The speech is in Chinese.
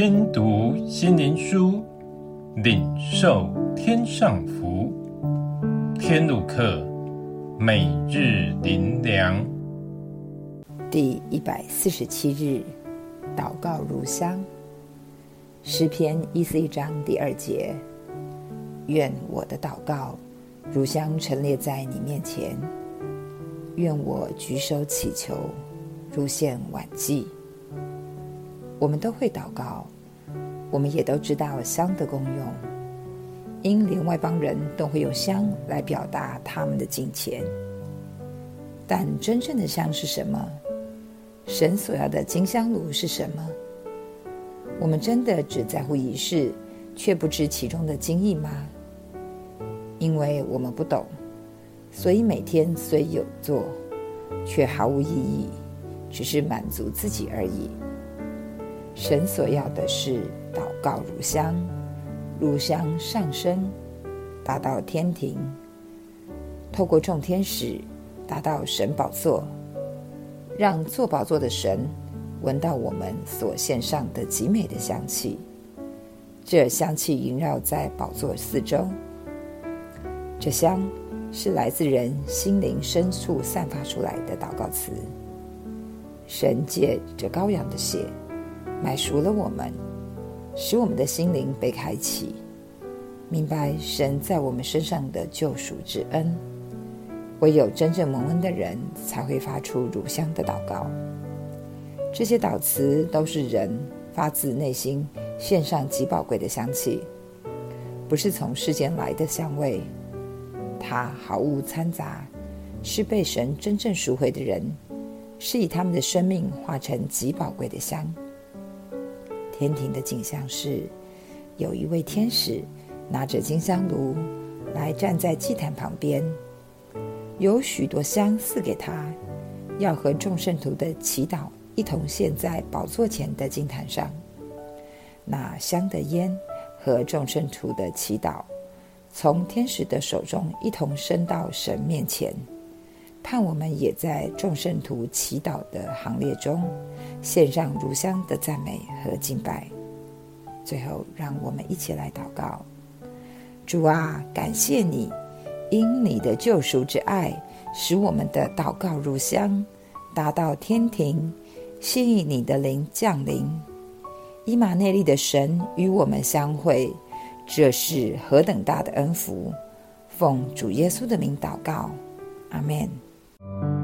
听读心灵书，领受天上福。天路客，每日灵粮，第一百四十七日，祷告如香。诗篇一四一章第二节：愿我的祷告如香陈列在你面前，愿我举手祈求，如献晚祭。我们都会祷告，我们也都知道香的功用，因连外邦人都会用香来表达他们的敬虔。但真正的香是什么？神所要的金香炉是什么？我们真的只在乎仪式，却不知其中的精义吗？因为我们不懂，所以每天虽有做，却毫无意义，只是满足自己而已。神所要的是祷告如香，如香上升，达到天庭，透过众天使达到神宝座，让坐宝座的神闻到我们所献上的极美的香气。这香气萦绕在宝座四周，这香是来自人心灵深处散发出来的祷告词。神借着羔羊的血。买赎了我们，使我们的心灵被开启，明白神在我们身上的救赎之恩。唯有真正蒙恩的人，才会发出乳香的祷告。这些祷词都是人发自内心献上极宝贵的香气，不是从世间来的香味，它毫无掺杂，是被神真正赎回的人，是以他们的生命化成极宝贵的香。天庭的景象是，有一位天使拿着金香炉来站在祭坛旁边，有许多香赐给他，要和众圣徒的祈祷一同献在宝座前的金坛上。那香的烟和众圣徒的祈祷，从天使的手中一同升到神面前。盼我们也在众圣徒祈祷的行列中，献上如香的赞美和敬拜。最后，让我们一起来祷告：主啊，感谢你，因你的救赎之爱，使我们的祷告如香，达到天庭，吸引你的灵降临。以马内利的神与我们相会，这是何等大的恩福！奉主耶稣的名祷告，阿门。Thank you.